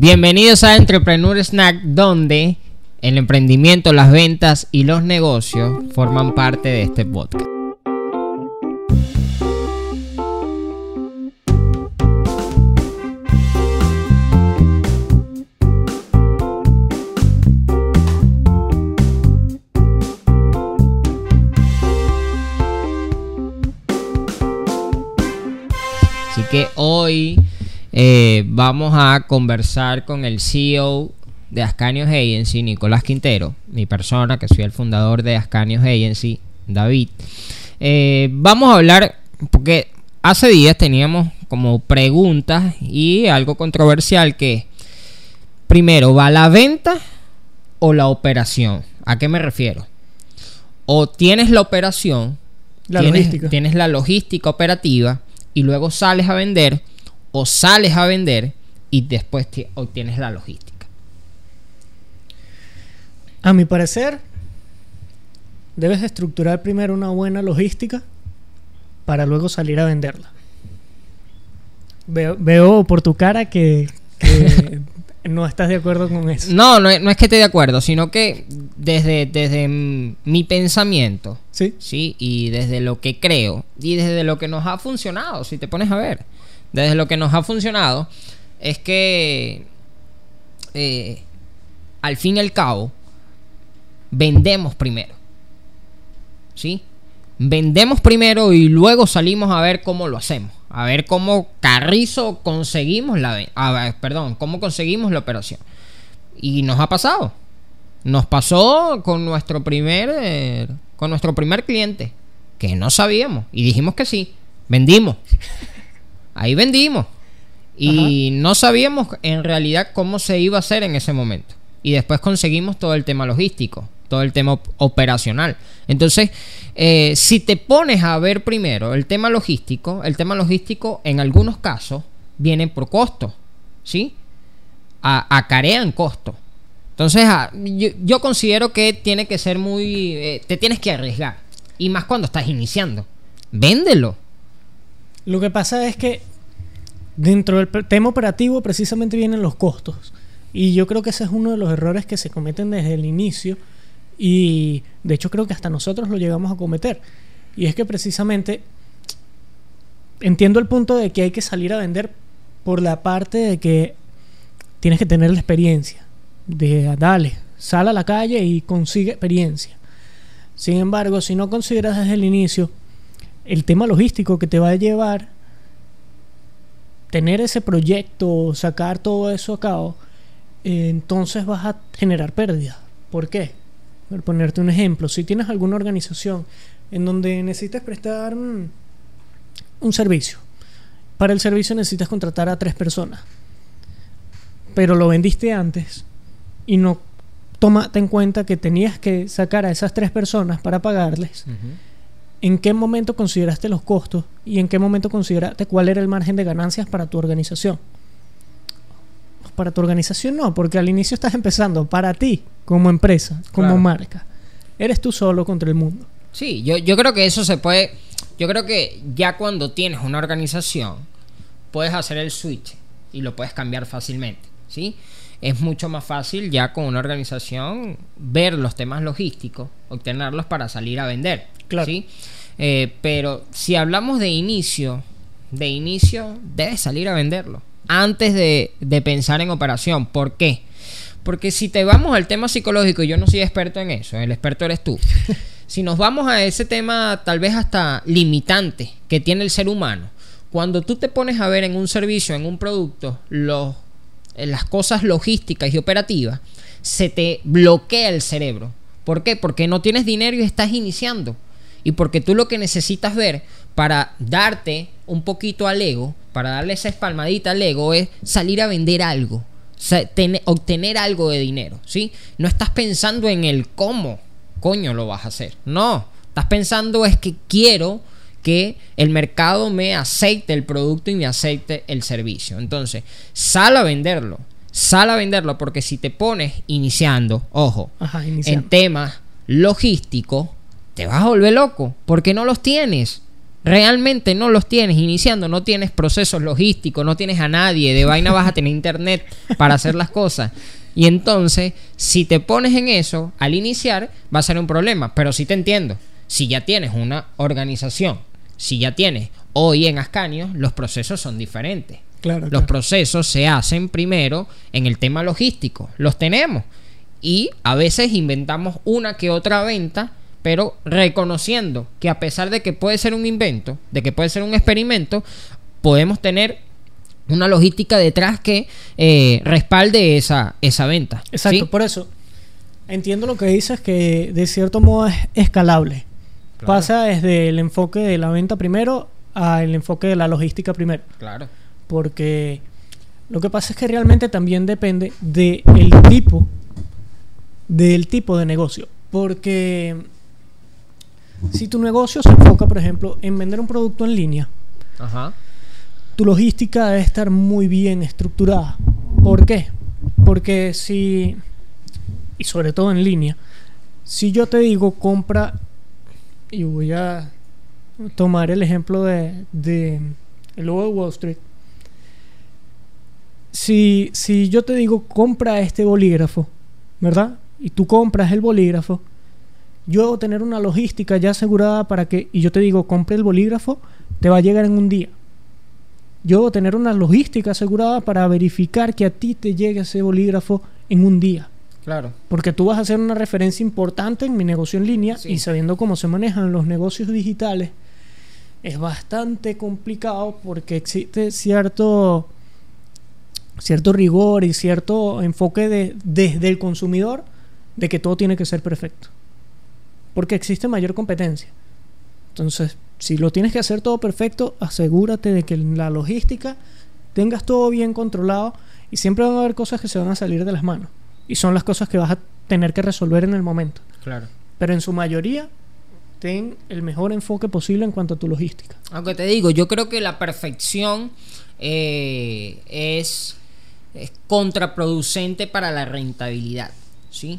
Bienvenidos a Entrepreneur Snack, donde el emprendimiento, las ventas y los negocios forman parte de este podcast. Así que hoy eh, vamos a conversar con el CEO de Ascanios Agency, Nicolás Quintero, mi persona, que soy el fundador de Ascanios Agency, David. Eh, vamos a hablar, porque hace días teníamos como preguntas y algo controversial que, primero, ¿va la venta o la operación? ¿A qué me refiero? O tienes la operación, La tienes, logística. tienes la logística operativa y luego sales a vender o sales a vender y después te- obtienes la logística. A mi parecer, debes estructurar primero una buena logística para luego salir a venderla. Veo, veo por tu cara que, que no estás de acuerdo con eso. No, no, es- no es que esté de acuerdo, sino que desde, desde mi pensamiento, ¿Sí? ¿sí? Y desde lo que creo y desde lo que nos ha funcionado, si te pones a ver, desde lo que nos ha funcionado, es que eh, al fin y al cabo vendemos primero, ¿sí? Vendemos primero y luego salimos a ver cómo lo hacemos, a ver cómo carrizo conseguimos la, perdón, cómo conseguimos la operación. Y nos ha pasado. Nos pasó con nuestro primer eh, con nuestro primer cliente que no sabíamos y dijimos que sí, vendimos. Ahí vendimos. Y no sabíamos en realidad cómo se iba a hacer en ese momento. Y después conseguimos todo el tema logístico, todo el tema op- operacional. Entonces, eh, si te pones a ver primero el tema logístico, el tema logístico en algunos casos viene por costo, ¿sí? A- acarean costo. Entonces, ah, yo, yo considero que tiene que ser muy... eh, te tienes que arriesgar. Y más cuando estás iniciando. Véndelo. Lo que pasa es que dentro del tema operativo precisamente vienen los costos. Y yo creo que ese es uno de los errores que se cometen desde el inicio. Y de hecho creo que hasta nosotros lo llegamos a cometer. Y es que precisamente entiendo el punto de que hay que salir a vender por la parte de que tienes que tener la experiencia. De dale, sal a la calle y consigue experiencia. Sin embargo, si no consideras desde el inicio el tema logístico que te va a llevar tener ese proyecto, sacar todo eso a cabo, eh, entonces vas a generar pérdidas. ¿Por qué? Por ponerte un ejemplo, si tienes alguna organización en donde necesitas prestar un servicio, para el servicio necesitas contratar a tres personas, pero lo vendiste antes y no tomaste en cuenta que tenías que sacar a esas tres personas para pagarles, ¿En qué momento consideraste los costos y en qué momento consideraste cuál era el margen de ganancias para tu organización? Para tu organización no, porque al inicio estás empezando para ti como empresa, como Claro. marca. Eres tú solo contra el mundo. Sí, yo, yo creo que eso se puede. Yo creo que ya cuando tienes una organización, puedes hacer el switch y lo puedes cambiar fácilmente. ¿Sí? Es mucho más fácil ya con una organización ver los temas logísticos, obtenerlos para salir a vender. Claro. ¿sí? Eh, pero si hablamos de inicio, de inicio, debes salir a venderlo. Antes de, de pensar en operación. ¿Por qué? Porque si te vamos al tema psicológico, yo no soy experto en eso, el experto eres tú. si nos vamos a ese tema tal vez hasta limitante que tiene el ser humano, cuando tú te pones a ver en un servicio, en un producto, los, las cosas logísticas y operativas, se te bloquea el cerebro. ¿Por qué? Porque no tienes dinero y estás iniciando. Y porque tú lo que necesitas ver para darte un poquito al ego, para darle esa espalmadita al ego, es salir a vender algo. Obtener algo de dinero, ¿sí? No estás pensando en el cómo coño lo vas a hacer. No, estás pensando es que quiero que el mercado me acepte el producto y me acepte el servicio. Entonces, sal a venderlo. Sal a venderlo porque si te pones iniciando, ojo, Ajá, en temas logísticos, te vas a volver loco porque no los tienes. realmente no los tienes iniciando, no tienes procesos logísticos, no tienes a nadie, de vaina vas a tener internet para hacer las cosas. Y entonces, si te pones en eso al iniciar, va a ser un problema. Pero sí te entiendo. Si ya tienes una organización, si ya tienes hoy en Ascanio, los procesos son diferentes. Claro, Los claro. procesos se hacen primero en el tema logístico. Los tenemos. Y a veces inventamos una que otra venta, pero reconociendo que a pesar de que puede ser un invento, de que puede ser un experimento, podemos tener una logística detrás que eh, respalde esa, esa venta. Exacto, ¿sí? por eso entiendo lo que dices que de cierto modo es escalable. Claro. Pasa desde el enfoque de la venta primero al enfoque de la logística primero. Claro. Porque lo que pasa es que realmente también depende del tipo del tipo de negocio. Porque si tu negocio se enfoca, por ejemplo, en vender un producto en línea, Ajá. tu logística debe estar muy bien estructurada. ¿Por qué? Porque si, y sobre todo en línea, si yo te digo compra, y voy a tomar el ejemplo de, de el logo de Wall Street, si, si yo te digo compra este bolígrafo, ¿verdad? Y tú compras el bolígrafo, yo debo tener una logística ya asegurada para que, y yo te digo compre el bolígrafo, te va a llegar en un día yo debo tener una logística asegurada para verificar que a ti te llegue ese bolígrafo en un día. Claro. Porque tú vas a hacer una referencia importante en mi negocio en línea Sí. y sabiendo cómo se manejan los negocios digitales, es bastante complicado porque existe cierto, cierto rigor y cierto enfoque de, desde el consumidor de que todo tiene que ser perfecto. Porque existe mayor competencia. Entonces, si lo tienes que hacer todo perfecto, asegúrate de que en la logística tengas todo bien controlado y siempre van a haber cosas que se van a salir de las manos. Y son las cosas que vas a tener que resolver en el momento. Claro. Pero en su mayoría, ten el mejor enfoque posible en cuanto a tu logística. Aunque te digo, yo creo que la perfección eh, es, es contraproducente para la rentabilidad. ¿Sí?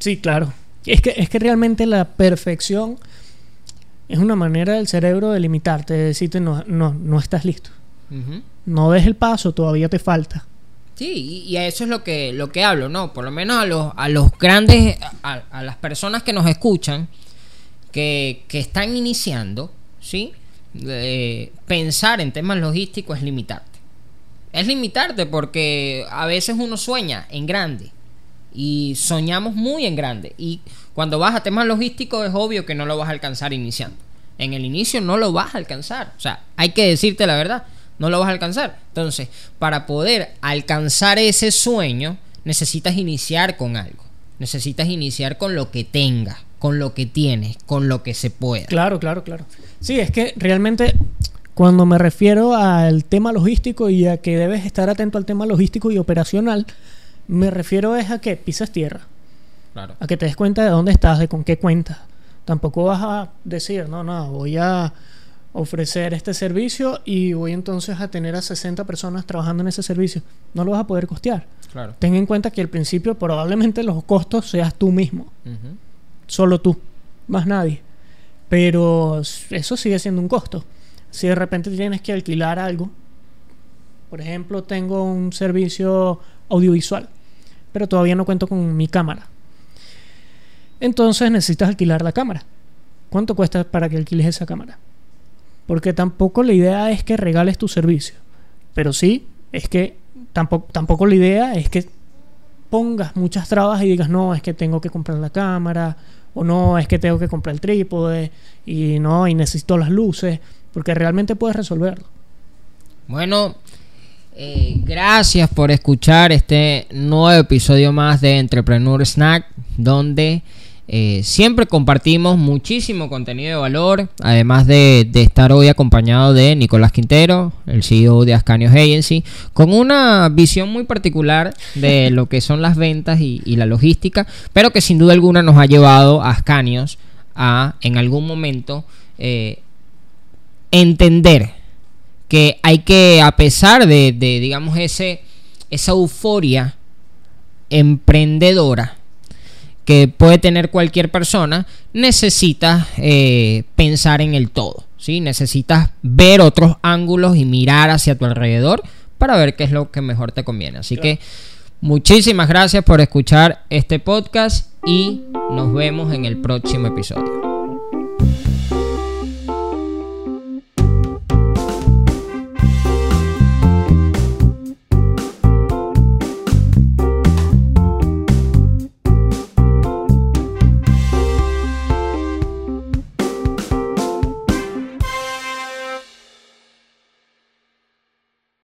Sí, claro. Es que, es que realmente la perfección es una manera del cerebro de limitarte, de decirte no, no, no estás listo. No des el paso, todavía te falta. Sí, y, y a eso es lo que, lo que hablo, ¿no? Por lo menos a los, a los grandes, a, a las personas que nos escuchan, que, que están iniciando, ¿sí? Eh, pensar en temas logísticos es limitarte. Es limitarte porque a veces uno sueña en grande y soñamos muy en grande. Y cuando vas a temas logísticos es obvio que no lo vas a alcanzar iniciando. En el inicio no lo vas a alcanzar. O sea, hay que decirte la verdad, no lo vas a alcanzar. Entonces, para poder alcanzar ese sueño, necesitas iniciar con algo. Necesitas iniciar con lo que tengas, con lo que tienes, con lo que se pueda. Claro, claro, claro. Sí, es que realmente cuando me refiero al tema logístico y a que debes estar atento al tema logístico y operacional, me refiero es a que pisas tierra, Claro. a que te des cuenta de dónde estás, de con qué cuentas. Tampoco vas a decir, no, no, voy a ofrecer este servicio y voy entonces a tener a 60 personas trabajando en ese servicio. No lo vas a poder costear. Claro. Ten en cuenta que al principio probablemente los costos seas tú mismo. Solo tú, más nadie. Pero eso sigue siendo un costo. Si de repente tienes que alquilar algo, por ejemplo, tengo un servicio audiovisual, pero todavía no cuento con mi cámara. Entonces necesitas alquilar la cámara. ¿Cuánto cuesta para que alquiles esa cámara? Porque tampoco la idea es que regales tu servicio. Pero sí, es que tampoco, tampoco la idea es que pongas muchas trabas y digas, no, es que tengo que comprar la cámara, o no, es que tengo que comprar el trípode, y no, y necesito las luces, porque realmente puedes resolverlo. Bueno, eh, gracias por escuchar este nuevo episodio más de Entrepreneur Snack, donde eh, siempre compartimos muchísimo contenido de valor, además de, estar hoy acompañado de Nicolás Quintero, el CEO de Ascanios Agency, con una visión muy particular de lo que son las ventas y, y la logística, pero que sin duda alguna nos ha llevado a Ascanios a en algún momento eh, entender que hay que, a pesar de, de, digamos, ese, esa euforia emprendedora que puede tener cualquier persona, necesitas eh, pensar en el todo. ¿sí? Necesitas ver otros ángulos y mirar hacia tu alrededor para ver qué es lo que mejor te conviene. Así que muchísimas gracias por escuchar este podcast y nos vemos en el próximo episodio.